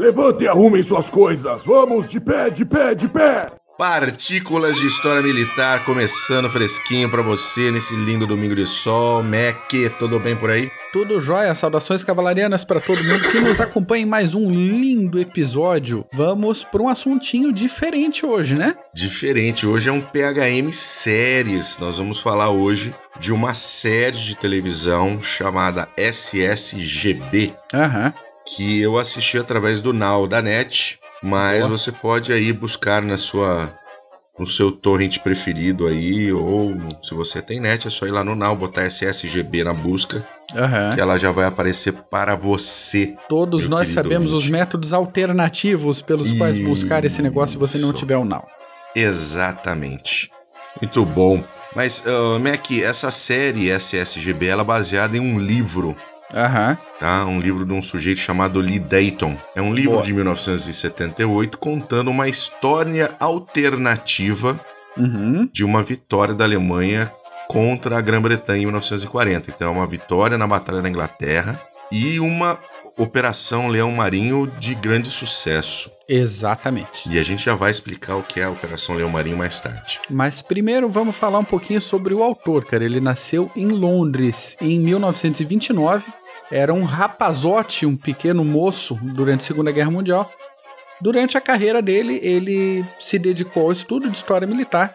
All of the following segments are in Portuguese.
Levante e arrumem suas coisas. Vamos de pé, de pé, de pé. Partículas de História Militar começando fresquinho para você nesse lindo domingo de sol. Mac, tudo bem por aí? Tudo jóia, saudações cavalarianas para todo mundo que nos acompanha em mais um lindo episódio. Vamos para um assuntinho diferente hoje, né? Diferente, hoje é um PHM Séries. Nós vamos falar hoje de uma série de televisão chamada SSGB. Aham. Que eu assisti através do Now da NET mas Boa. você pode aí buscar na sua no seu torrent preferido aí, ou se você tem net, é só ir lá no Now, botar SSGB na busca, uhum. que ela já vai aparecer para você. Todos nós sabemos ouvinte. os métodos alternativos pelos Isso. quais buscar esse negócio se você não tiver o Now. Exatamente. Muito bom. Mas, uh, Mac, essa série SSGB ela é baseada em um livro Aham. Tá? Um livro de um sujeito chamado Lee Dayton. É um livro Boa. de 1978 contando uma história alternativa uhum. de uma vitória da Alemanha contra a Grã-Bretanha em 1940. Então é uma vitória na Batalha da Inglaterra e uma Operação Leão Marinho de grande sucesso. Exatamente. E a gente já vai explicar o que é a Operação Leão Marinho mais tarde. Mas primeiro vamos falar um pouquinho sobre o autor, cara. Ele nasceu em Londres em 1929 era um rapazote, um pequeno moço durante a Segunda Guerra Mundial. Durante a carreira dele, ele se dedicou ao estudo de história militar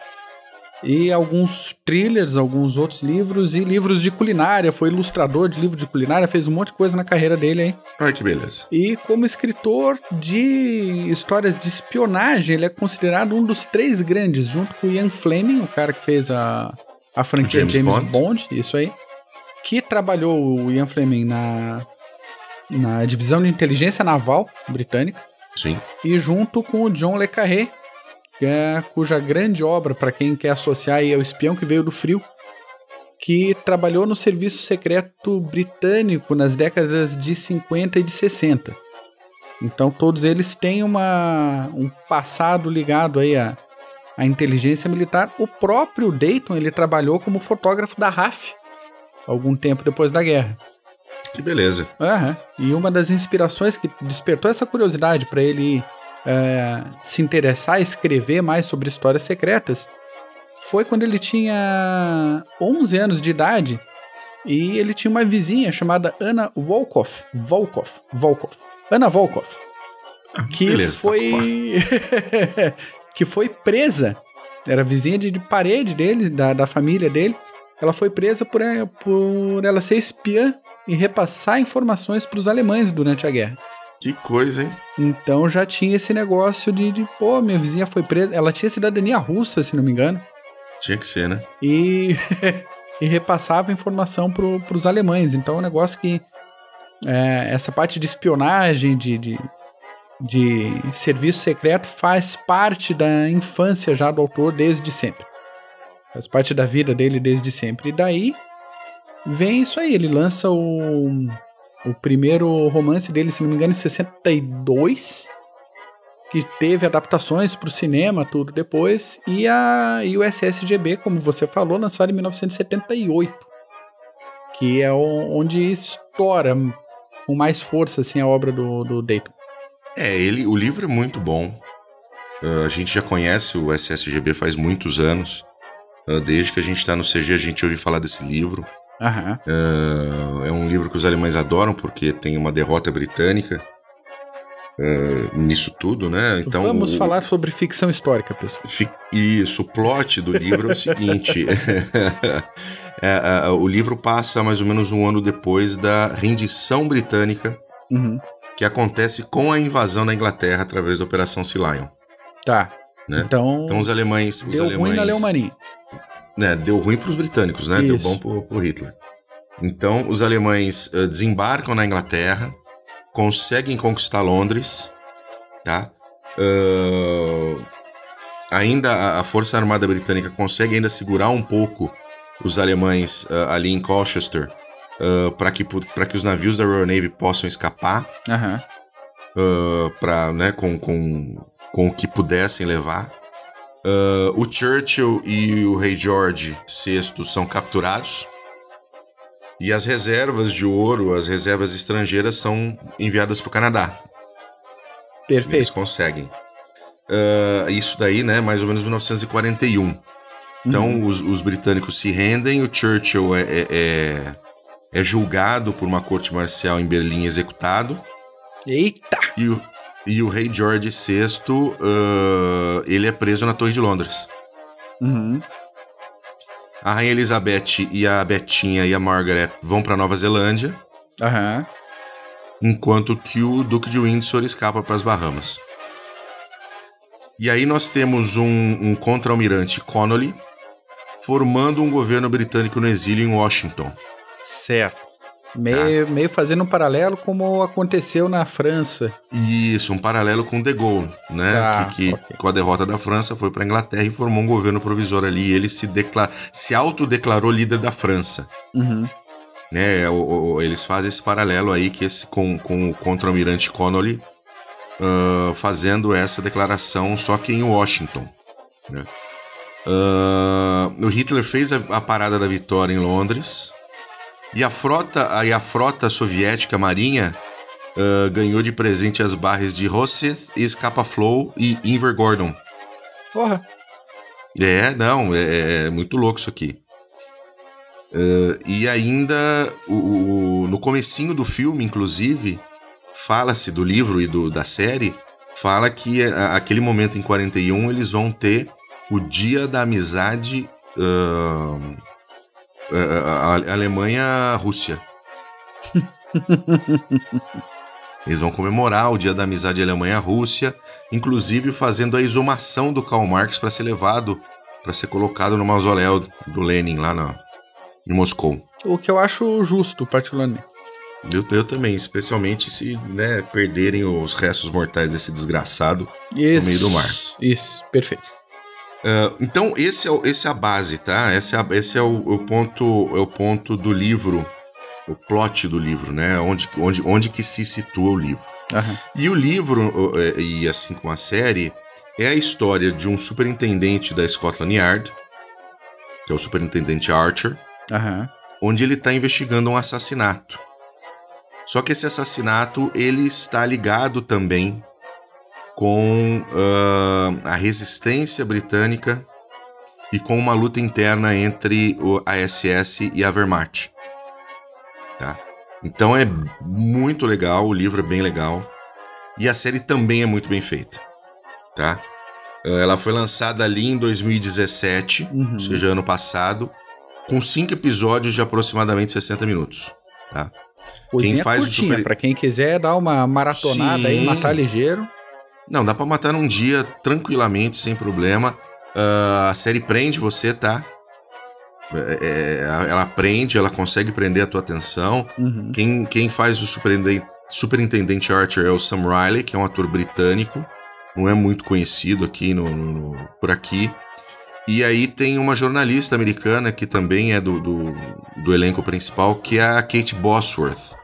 e alguns thrillers, alguns outros livros e livros de culinária. Foi ilustrador de livro de culinária, fez um monte de coisa na carreira dele, hein? Ai, que beleza. E como escritor de histórias de espionagem, ele é considerado um dos três grandes, junto com Ian Fleming, o cara que fez a, a franquia James, James Bond. Bond, isso aí que trabalhou o Ian Fleming na, na divisão de inteligência naval britânica. Sim. E junto com o John Le Carré, é, cuja grande obra, para quem quer associar, é o espião que veio do frio, que trabalhou no serviço secreto britânico nas décadas de 50 e de 60. Então todos eles têm uma, um passado ligado aí à, à inteligência militar. O próprio Dayton ele trabalhou como fotógrafo da RAF, algum tempo depois da guerra. Que beleza. Uhum. E uma das inspirações que despertou essa curiosidade para ele é, se interessar, escrever mais sobre histórias secretas, foi quando ele tinha 11 anos de idade e ele tinha uma vizinha chamada Ana Volkov. Volkov. Volkov. Ana Volkov. Ah, que beleza, tá foi. que foi presa. Era vizinha de, de parede dele, da, da família dele. Ela foi presa por, é, por ela ser espiã e repassar informações para os alemães durante a guerra. Que coisa, hein? Então já tinha esse negócio de, de, pô, minha vizinha foi presa. Ela tinha cidadania russa, se não me engano. Tinha que ser, né? E, e repassava informação para os alemães. Então é um negócio que. É, essa parte de espionagem, de, de, de serviço secreto, faz parte da infância já do autor desde sempre. Faz parte da vida dele desde sempre. E daí vem isso aí. Ele lança o, o primeiro romance dele, se não me engano, em 62. Que teve adaptações para o cinema, tudo depois. E, a, e o SSGB, como você falou, lançado em 1978. Que é onde estoura com mais força assim, a obra do, do Dayton. É, ele, o livro é muito bom. Uh, a gente já conhece o SSGB faz muitos anos. Ah, desde que a gente está no CG, a gente ouve falar desse livro. Uhum. Uh, é um livro que os alemães adoram porque tem uma derrota britânica uh, nisso tudo, né? Então, Vamos o, falar sobre ficção histórica, pessoal. Fi, isso, o plot do livro é o seguinte: é, o livro passa mais ou menos um ano depois da rendição britânica uhum. que acontece com a invasão da Inglaterra através da Operação Sea Lion. Tá. Né? Então, então os alemães. Deu os alemães, ruim na Alemanha. Né, deu ruim para os britânicos, né? Isso. Deu bom para o Hitler. Então os alemães uh, desembarcam na Inglaterra, conseguem conquistar Londres, tá? Uh, ainda a Força Armada Britânica consegue ainda segurar um pouco os alemães uh, ali em Colchester para que, que os navios da Royal Navy possam escapar uhum. uh, pra, né, com, com com o que pudessem levar. Uh, o Churchill e o rei George VI são capturados. E as reservas de ouro, as reservas estrangeiras, são enviadas para o Canadá. Perfeito. Eles conseguem. Uh, isso daí, né, mais ou menos 1941. Então, uhum. os, os, britânicos se rendem, o Churchill é, é, é, é, julgado por uma corte marcial em Berlim executado. Eita! E o, e o rei George VI, uh, ele é preso na Torre de Londres. Uhum. A Rainha Elizabeth e a Betinha e a Margaret vão para Nova Zelândia. Uhum. Enquanto que o Duque de Windsor escapa para as Bahamas. E aí nós temos um, um contra-almirante Connolly formando um governo britânico no exílio em Washington. Certo. Meio, ah. meio fazendo um paralelo como aconteceu na França. Isso, um paralelo com De Gaulle, né? Tá, que, que okay. com a derrota da França foi para a Inglaterra e formou um governo provisório ali. E ele se, declar, se autodeclarou líder da França. Uhum. Né, o, o, eles fazem esse paralelo aí que esse, com, com o contra-almirante Connolly uh, fazendo essa declaração, só que em Washington. Né? Uh, o Hitler fez a, a parada da vitória em Londres, e a frota, aí a frota soviética marinha uh, ganhou de presente as barras de Rosyth, Scapa Flow e Invergordon. Porra! É, não, é, é muito louco isso aqui. Uh, e ainda, o, o, no comecinho do filme, inclusive, fala-se do livro e do, da série, fala que a, aquele momento em 41 eles vão ter o Dia da Amizade uh, é, é, a Alemanha-Rússia. Eles vão comemorar o Dia da Amizade Alemanha-Rússia, inclusive fazendo a exumação do Karl Marx para ser levado, para ser colocado no mausoléu do Lenin lá na, em Moscou. O que eu acho justo, particularmente. Eu, eu também, especialmente se né, perderem os restos mortais desse desgraçado isso, no meio do mar. Isso, perfeito. Uh, então, esse é, esse é a base, tá? Esse é, esse é o, o, ponto, é o ponto do livro, o plot do livro, né? Onde, onde, onde que se situa o livro. Uhum. E o livro, é, e assim como a série, é a história de um superintendente da Scotland Yard, que é o superintendente Archer, uhum. onde ele está investigando um assassinato. Só que esse assassinato ele está ligado também com uh, a resistência britânica e com uma luta interna entre a SS e a Wehrmacht. Tá? Então é muito legal, o livro é bem legal e a série também é muito bem feita. Tá? Ah, ela foi lançada ali em 2017, uhum. ou seja, ano passado, com cinco episódios de aproximadamente 60 minutos. Tá? Coisinha quem faz curtinha, super... para quem quiser dar uma maratonada Sim. aí, matar ligeiro. Não, dá para matar num dia tranquilamente, sem problema. Uh, a série prende você, tá? É, é, ela prende, ela consegue prender a tua atenção. Uhum. Quem, quem faz o superintendente, superintendente Archer é o Sam Riley, que é um ator britânico. Não é muito conhecido aqui no, no, por aqui. E aí tem uma jornalista americana que também é do, do, do elenco principal, que é a Kate Bosworth.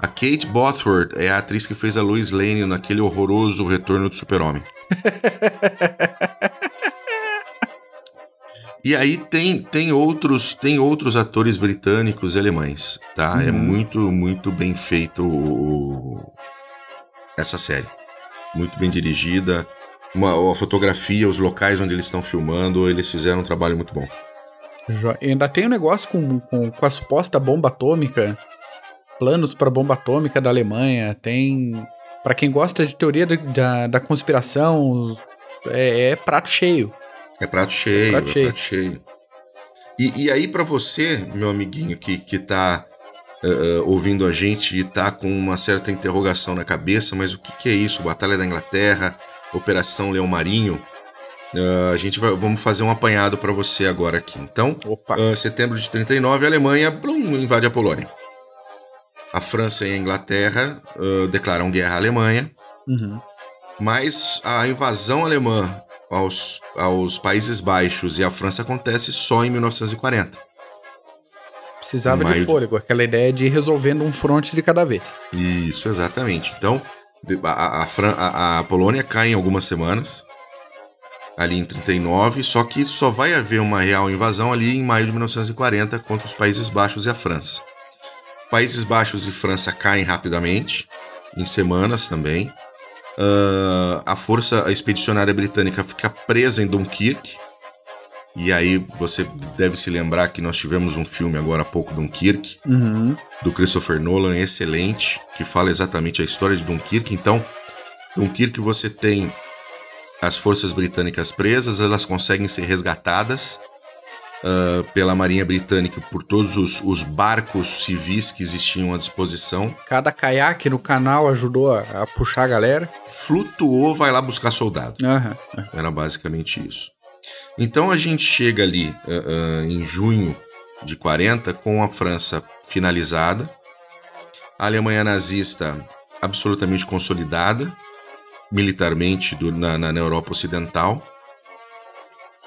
A Kate Bosworth é a atriz que fez a Lois Lane naquele horroroso Retorno do Super-Homem. e aí tem, tem outros tem outros atores britânicos e alemães, tá? É uhum. É muito muito bem feito o, essa série. Muito bem dirigida. Uma, a fotografia, os locais onde eles estão filmando, eles fizeram um trabalho muito bom. Ainda tem um negócio com, com, com a suposta bomba atômica planos para bomba atômica da Alemanha, tem. para quem gosta de teoria da, da conspiração, é, é, prato cheio. É prato cheio, é prato, é cheio. Prato cheio. E, e aí, para você, meu amiguinho, que, que tá uh, ouvindo a gente e tá com uma certa interrogação na cabeça, mas o que, que é isso? Batalha da Inglaterra, Operação Leão Marinho? Uh, a gente vai, vamos fazer um apanhado para você agora aqui. Então, uh, setembro de 39, a Alemanha blum, invade a Polônia a França e a Inglaterra uh, declaram guerra à Alemanha, uhum. mas a invasão alemã aos, aos Países Baixos e à França acontece só em 1940. Precisava de fôlego, aquela ideia de ir resolvendo um fronte de cada vez. Isso, exatamente. Então, a, a, a, a Polônia cai em algumas semanas, ali em 39, só que só vai haver uma real invasão ali em maio de 1940 contra os Países Baixos e a França. Países Baixos e França caem rapidamente, em semanas também. Uh, a força expedicionária britânica fica presa em Dunkirk. E aí você deve se lembrar que nós tivemos um filme agora há pouco, Dunkirk, uhum. do Christopher Nolan, excelente, que fala exatamente a história de Dunkirk. Então, Dunkirk você tem as forças britânicas presas, elas conseguem ser resgatadas uh, pela Marinha Britânica por todos os, os, barcos civis que existiam à disposição. Cada caiaque no canal ajudou a, a puxar a galera. Flutuou, vai lá buscar soldado. Uhum. Era basicamente isso. Então a gente chega ali uh, uh, em junho de 40 com a França finalizada, a Alemanha nazista absolutamente consolidada militarmente do, na, na Europa Ocidental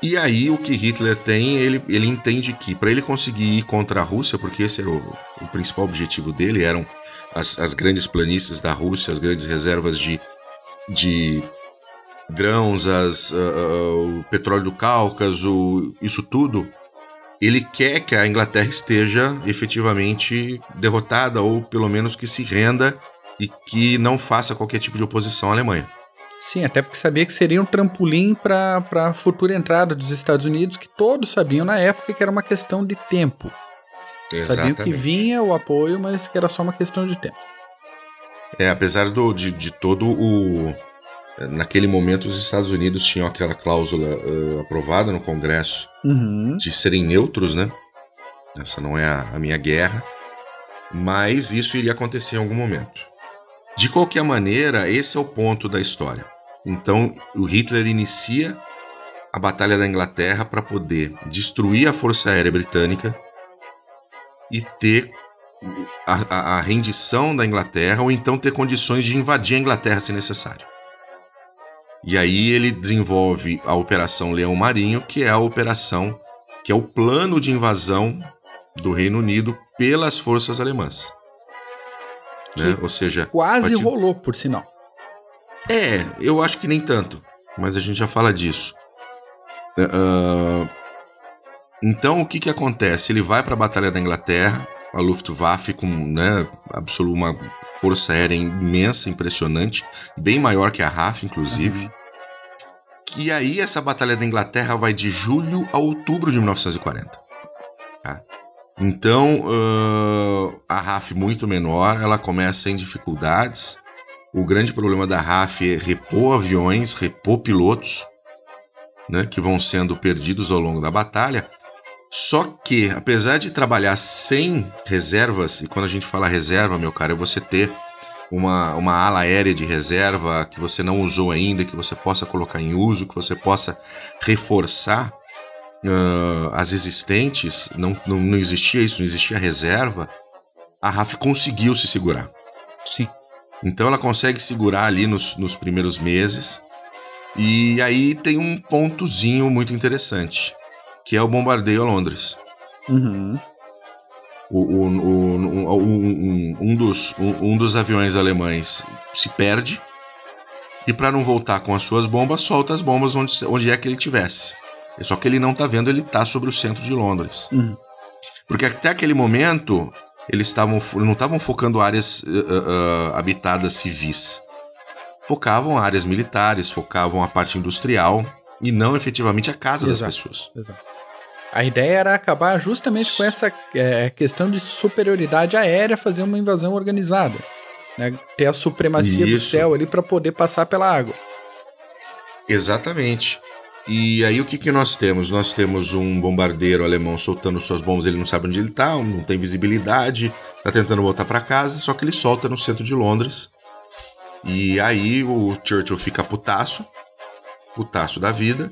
e aí o que Hitler tem, ele, ele entende que para ele conseguir ir contra a Rússia, porque esse era o, o principal objetivo dele, eram as, as, grandes planícies da Rússia, as grandes reservas de, de grãos, as, uh, o petróleo do Cáucaso, isso tudo. Ele quer que a Inglaterra esteja efetivamente derrotada, ou pelo menos que se renda e que não faça qualquer tipo de oposição à Alemanha. Sim, até porque sabia que seria um trampolim para a futura entrada dos Estados Unidos, que todos sabiam na época que era uma questão de tempo. Exatamente. Sabiam que vinha o apoio, mas que era só uma questão de tempo. É, apesar do, de, de todo o. Naquele momento, os Estados Unidos tinham aquela cláusula uh, aprovada no Congresso uhum. de serem neutros, né? Essa não é a, a minha guerra. Mas isso iria acontecer em algum momento. De qualquer maneira, esse é o ponto da história. Então, o Hitler inicia a Batalha da Inglaterra para poder destruir a Força Aérea Britânica e ter a, a, a, rendição da Inglaterra, ou então ter condições de invadir a Inglaterra se necessário. E aí ele desenvolve a Operação Leão Marinho, que é a operação, que é o plano de invasão do Reino Unido pelas forças alemãs. Né? Ou seja. Quase rolou, por sinal. É, eu acho que nem tanto. Mas a gente já fala disso. Uh, então, o que, que acontece? Ele vai para a Batalha da Inglaterra, a Luftwaffe com né, uma força aérea imensa, impressionante, bem maior que a RAF, inclusive. Uhum. E aí, essa Batalha da Inglaterra vai de julho a outubro de 1940. Tá? Então, uh, a RAF muito menor, ela começa sem dificuldades. O grande problema da RAF é repor aviões, repor pilotos, né, que vão sendo perdidos ao longo da batalha. Só que, apesar de trabalhar sem reservas, e quando a gente fala reserva, meu cara, é você ter uma, uma ala aérea de reserva que você não usou ainda, que você possa colocar em uso, que você possa reforçar uh, as existentes, não, não, não existia isso, não existia reserva, a RAF conseguiu se segurar. Sim. Então ela consegue segurar ali nos, nos primeiros meses. E aí tem um pontozinho muito interessante, que é o bombardeio a Londres. Uhum. O, o, o, um, um, dos, um, um dos aviões alemães se perde e para não voltar com as suas bombas, solta as bombas onde, onde é que ele tivesse. Só que ele não tá vendo, ele tá sobre o centro de Londres. Uhum. Porque até aquele momento, eles estavam não estavam focando áreas uh, uh, habitadas civis. Focavam áreas militares, focavam a parte industrial e não efetivamente a casa exato, das pessoas. Exato. A ideia era acabar justamente com essa é, questão de superioridade aérea, fazer uma invasão organizada. Né? Ter a supremacia Isso. do céu ali para poder passar pela água. Exatamente. E aí o que, que nós temos? Nós temos um bombardeiro alemão soltando suas bombas, ele não sabe onde ele está, não tem visibilidade, está tentando voltar para casa, só que ele solta no centro de Londres. E aí o Churchill fica putaço, putaço da vida,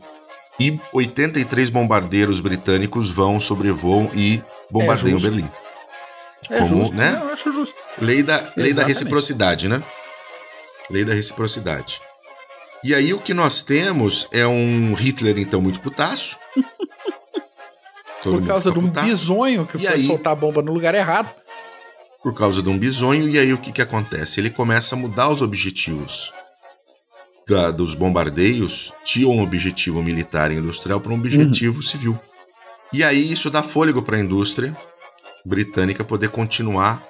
e 83 bombardeiros britânicos vão, sobrevoam e bombardeiam é Berlim. É Como, justo, né? Eu acho justo. Lei da, lei da reciprocidade, né? Lei da reciprocidade. E aí o que nós temos é um Hitler, então, muito putaço. por causa de um putaço. bisonho que e foi aí, soltar a bomba no lugar errado. Por causa de um bisonho, e aí o que, que acontece? Ele começa a mudar os objetivos da, dos bombardeios, tinha um objetivo militar e industrial para um objetivo uhum. civil. E aí isso dá fôlego para a indústria britânica poder continuar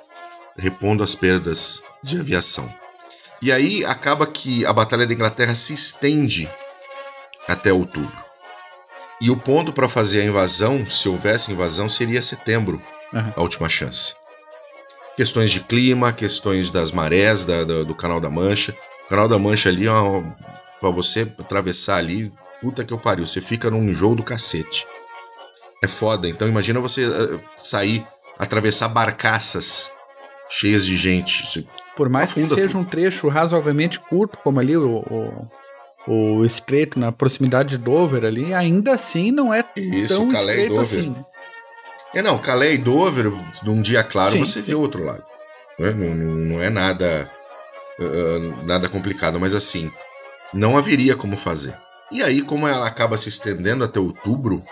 repondo as perdas de aviação. E aí acaba que a Batalha da Inglaterra se estende até outubro. E o ponto para fazer a invasão, se houvesse invasão, seria setembro, uhum. a última chance. Questões de clima, questões das marés da, da, do Canal da Mancha. O Canal da Mancha ali, para você atravessar ali, puta que eu pariu, você fica num enjoo do cacete. É foda. Então imagina você uh, sair, atravessar barcaças cheias de gente. Por mais que seja um trecho razoavelmente curto, como ali o, o, o, estreito na proximidade de Dover ali, ainda assim não é Isso, tão Calais estreito Dover. assim. É não, Calais e Dover, num dia claro sim, você sim. vê o outro lado. Não é, não, não é nada, uh, nada complicado, mas assim, não haveria como fazer. E aí, como ela acaba se estendendo até outubro,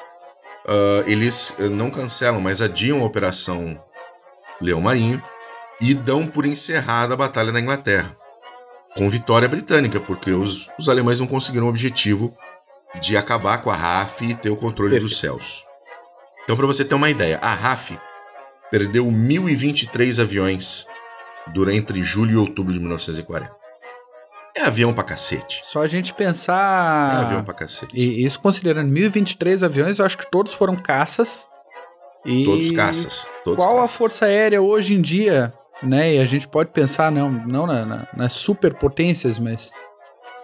uh, eles não cancelam, mas adiam a Operação Leão Marinho e dão por encerrada a Batalha na Inglaterra, com vitória britânica, porque os, os alemães não conseguiram o objetivo de acabar com a RAF e ter o controle Perfeito. dos céus. Então, para você ter uma ideia, a RAF perdeu 1.023 aviões durante entre julho e outubro de 1940. É avião pra cacete. Só a gente pensar. É avião pra cacete. E isso considerando 1023 aviões, eu acho que todos foram caças. E todos caças. Todos qual caças. a Força Aérea hoje em dia, né? E a gente pode pensar, não, não na, na, nas superpotências, mas.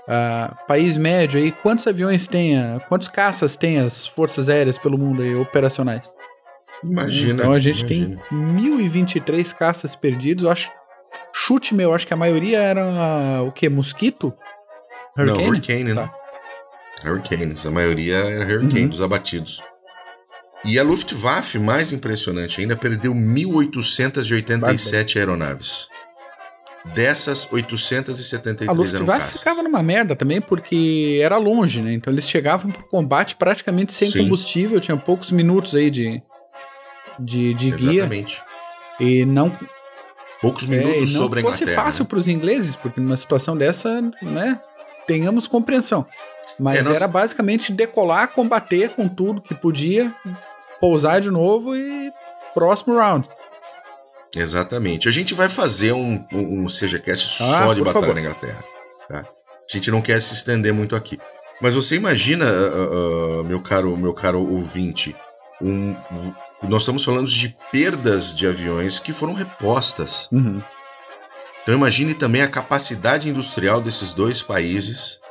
Uh, país médio aí, quantos aviões tem, quantos caças tem as forças aéreas pelo mundo aí, operacionais? Imagina. Então a gente imagina. tem 1023 caças perdidos, eu acho Chute meu, acho que a maioria era o que? Mosquito? Hurricane? Não, Hurricane, né? tá. Hurricanes. A maioria era Hurricane, uhum. dos abatidos. E a Luftwaffe, mais impressionante ainda, perdeu 1.887 aeronaves. Dessas, 873 a Luftwaffe ficava numa merda também, porque era longe, né? Então eles chegavam pro combate praticamente sem Sim. combustível, tinha poucos minutos aí de, de, de guia. Exatamente. E não, Poucos minutos é, sobre a Inglaterra. fosse fácil né? para os ingleses, porque numa situação dessa, né, tenhamos compreensão. Mas é, era basicamente decolar, combater com tudo que podia, pousar de novo e próximo round. Exatamente. A gente vai fazer um, um, um CGCast ah, só de Batalha favor. na Inglaterra. Tá? A gente não quer se estender muito aqui. Mas você imagina, uh, uh, meu caro meu caro ouvinte, um, nós estamos falando de perdas de aviões que foram repostas. Uhum. Então imagine também a capacidade industrial desses dois países,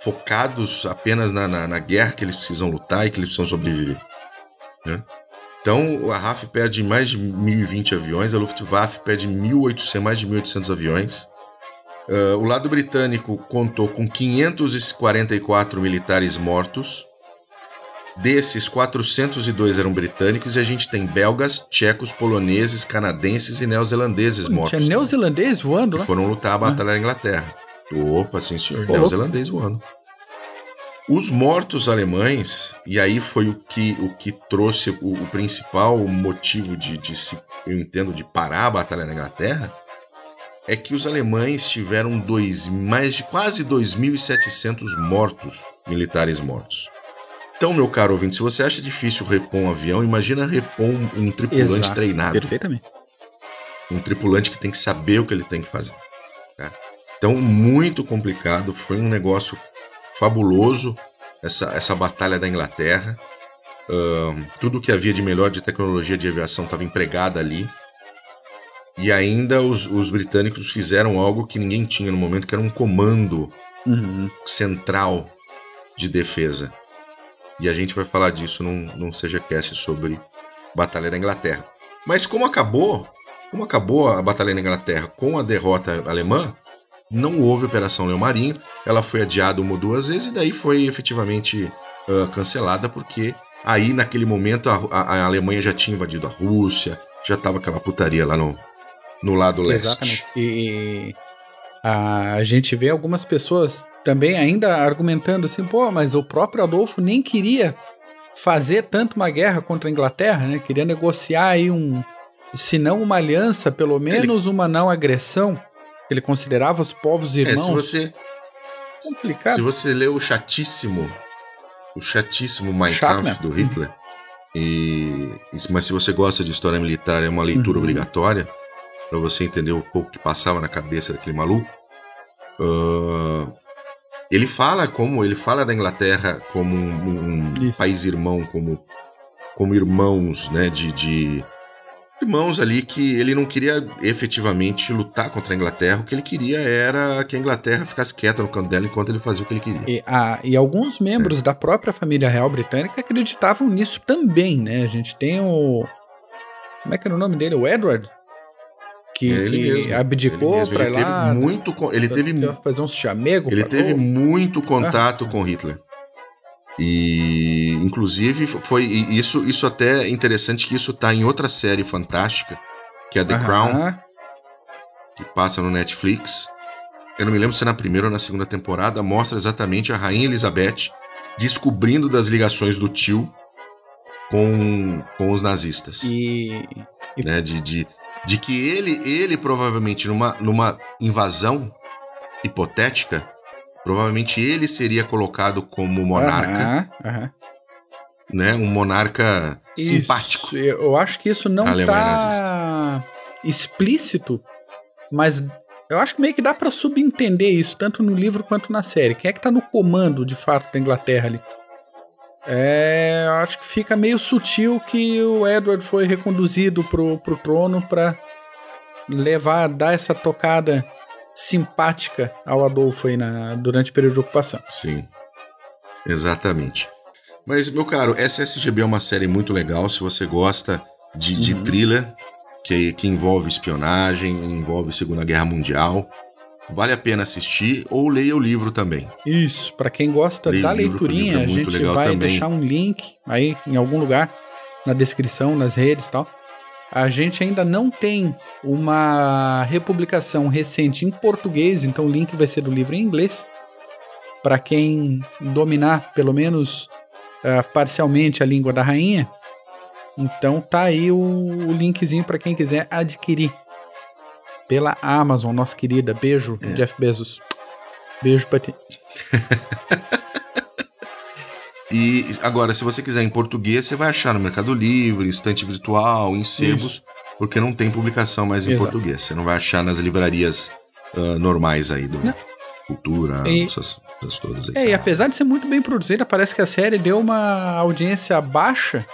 focados apenas na, na, na guerra que eles precisam lutar e que eles precisam sobreviver. Né? Então a RAF perde mais de 1.020 aviões, a Luftwaffe perde 1.800, mais de 1.800 aviões. Uh, o lado britânico contou com 544 militares mortos, Desses, 402 eram britânicos e a gente tem belgas, tchecos, poloneses, canadenses e neozelandeses Pô, mortos. Tinha neozelandeses voando, né? foram lutar a batalha na Inglaterra. Opa, sim senhor, Opa. neozelandês voando. Os mortos alemães, e aí foi o que, o que trouxe o, o principal motivo de, de se, eu entendo, de parar a batalha na Inglaterra, é que os alemães tiveram dois, mais de quase 2.700 mortos, militares mortos. Então, meu caro ouvinte, se você acha difícil repor um avião, imagina repor um tripulante Exato, treinado. Perfeitamente. Um tripulante que tem que saber o que ele tem que fazer. Tá? Então, muito complicado. Foi um negócio fabuloso essa, essa batalha da Inglaterra. Uh, tudo que havia de melhor de tecnologia de aviação estava empregado ali. E ainda os, os, britânicos fizeram algo que ninguém tinha no momento, que era um comando uhum. central de defesa. E a gente vai falar disso num, num CGCast sobre Batalha da Inglaterra. Mas como acabou, como acabou a Batalha da Inglaterra com a derrota alemã, não houve Operação Leão Marinho, ela foi adiada uma ou duas vezes e daí foi efetivamente uh, cancelada porque aí naquele momento a, a, a, Alemanha já tinha invadido a Rússia, já estava aquela putaria lá no, no lado leste. Exatamente. E a gente vê algumas pessoas também ainda argumentando assim, pô, mas o próprio Adolfo nem queria fazer tanto uma guerra contra a Inglaterra, né? Queria negociar aí um, se não uma aliança, pelo menos Ele... uma não agressão. Ele considerava os povos irmãos. É, se você complicado. Se você lê o chatíssimo, o chatíssimo Mein Kampf do Hitler, uhum. e mas se você gosta de história militar, é uma leitura uhum. obrigatória para você entender o pouco que passava na cabeça daquele maluco. Uh, ele fala como ele fala da Inglaterra como um, um país irmão, como, como irmãos, né? De, de, irmãos ali que ele não queria efetivamente lutar contra a Inglaterra. O que ele queria era que a Inglaterra ficasse quieta no canto dela enquanto ele fazia o que ele queria. E, a, e alguns membros é. da própria família real britânica acreditavam nisso também, né? A gente tem o. Como é que era o nome dele? O Edward? que, é ele mesmo, abdicou para ir lá. Muito, ele teve fazer uns chamego. Ele teve muito contato ah. com Hitler. E inclusive foi isso isso até é interessante que isso tá em outra série fantástica, que é The Crown, que passa no Netflix. Eu não me lembro se é na primeira ou na segunda temporada, mostra exatamente a rainha Elizabeth descobrindo das ligações do tio com, com os nazistas. E, e... Né, de, de, de que ele, ele provavelmente numa, numa invasão hipotética, provavelmente ele seria colocado como monarca. Uhum, uhum. Né? Um monarca isso, simpático. Eu acho que isso não está explícito, mas eu acho que meio que dá para subentender isso, tanto no livro quanto na série. Quem é que tá no comando, de fato, da Inglaterra ali? É, eu acho que fica meio sutil que o Edward foi reconduzido pro, pro trono para levar, dar essa tocada simpática ao Adolfo aí na, durante o período de ocupação. Sim, exatamente. Mas, meu caro, SSGB é uma série muito legal. Se você gosta de, uhum. de thriller, que, que envolve espionagem, envolve Segunda Guerra Mundial, vale a pena assistir ou leia o livro também. Isso, para quem gosta leia da leiturinha, é a gente vai também. deixar um link aí em algum lugar na descrição, nas redes e tal. A gente ainda não tem uma republicação recente em português, então o link vai ser do livro em inglês. Para quem dominar pelo menos uh, parcialmente a língua da rainha, então tá aí o, o linkzinho para quem quiser adquirir pela Amazon, nossa querida. Beijo, é. Jeff Bezos. Beijo pra ti. e agora, se você quiser em português, você vai achar no Mercado Livre, estante virtual, em sebos, porque não tem publicação mais em Exato. português. Você não vai achar nas livrarias uh, normais aí do não. Cultura, e, essas, todas. É, e apesar de ser muito bem produzida, parece que a série deu uma audiência baixa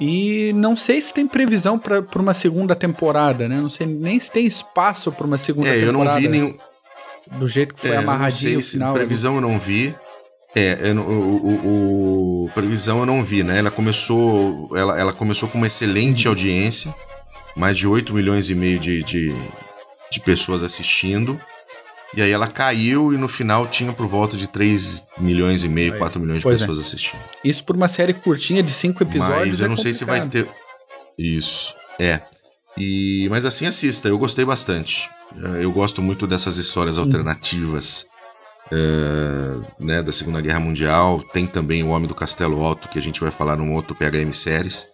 e não sei se tem previsão para uma segunda temporada, né? Não sei nem se tem espaço para uma segunda é, temporada. É, eu não vi nenhum. Do jeito que foi é, amarradinho o final. Previsão ali. eu não vi. É, eu, o, o, o, previsão eu não vi, né? Ela começou, ela, ela começou com uma excelente audiência, mais de 8 milhões e meio de, de, de pessoas assistindo. E aí ela caiu e no final tinha por volta de 3 milhões e meio, aí. 4 milhões de pois é. pessoas é. assistindo. Isso por uma série curtinha de 5 episódios. Mas eu é não complicado. sei se vai ter. Isso. É. E mas assim assista, eu gostei bastante. É, eu gosto muito dessas histórias hum. alternativas. Uh, né, da Segunda Guerra Mundial. Tem também O Homem do Castelo Alto, que a gente vai falar num outro PHM Séries.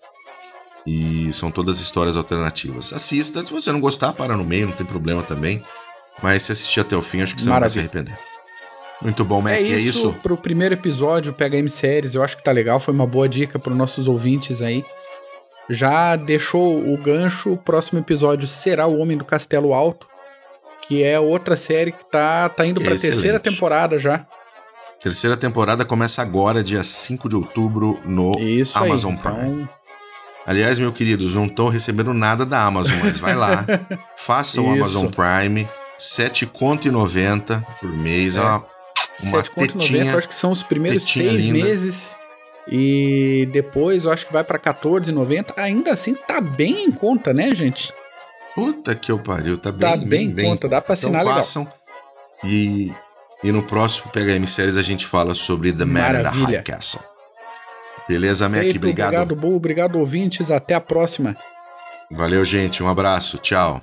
E são todas histórias alternativas. Assista, se você não gostar, para no meio, não tem problema também. Mas se assistir até o fim, acho que você Maravilha. não vai se arrepender. Muito bom, Mac. É, é isso. Pro primeiro episódio, PHM Séries, eu acho que tá legal. Foi uma boa dica para nossos ouvintes aí. Já deixou o gancho. O próximo episódio será O Homem do Castelo Alto, que é outra série que tá, tá indo pra Excelente. terceira temporada já. Terceira temporada começa agora, dia 5 de outubro, no Isso Amazon aí, Prime. Então... Aliás, meus queridos, não estão recebendo nada da Amazon, mas vai lá, faça o Amazon Prime, 7,90 por mês. É, uma, uma 7,90 acho que são os primeiros seis linda. meses. E depois eu acho que vai para 14,90. Ainda assim tá bem em conta, né, gente? Puta que eu pariu, tá bem, tá bem, bem em conta, dá pra então assinar então, legal. Façam. E, e no próximo PHM Séries a gente fala sobre The Man in the High Castle. Beleza, Mac? Obrigado. Obrigado, Bull. Obrigado, ouvintes. Até a próxima. Valeu, gente. Um abraço. Tchau.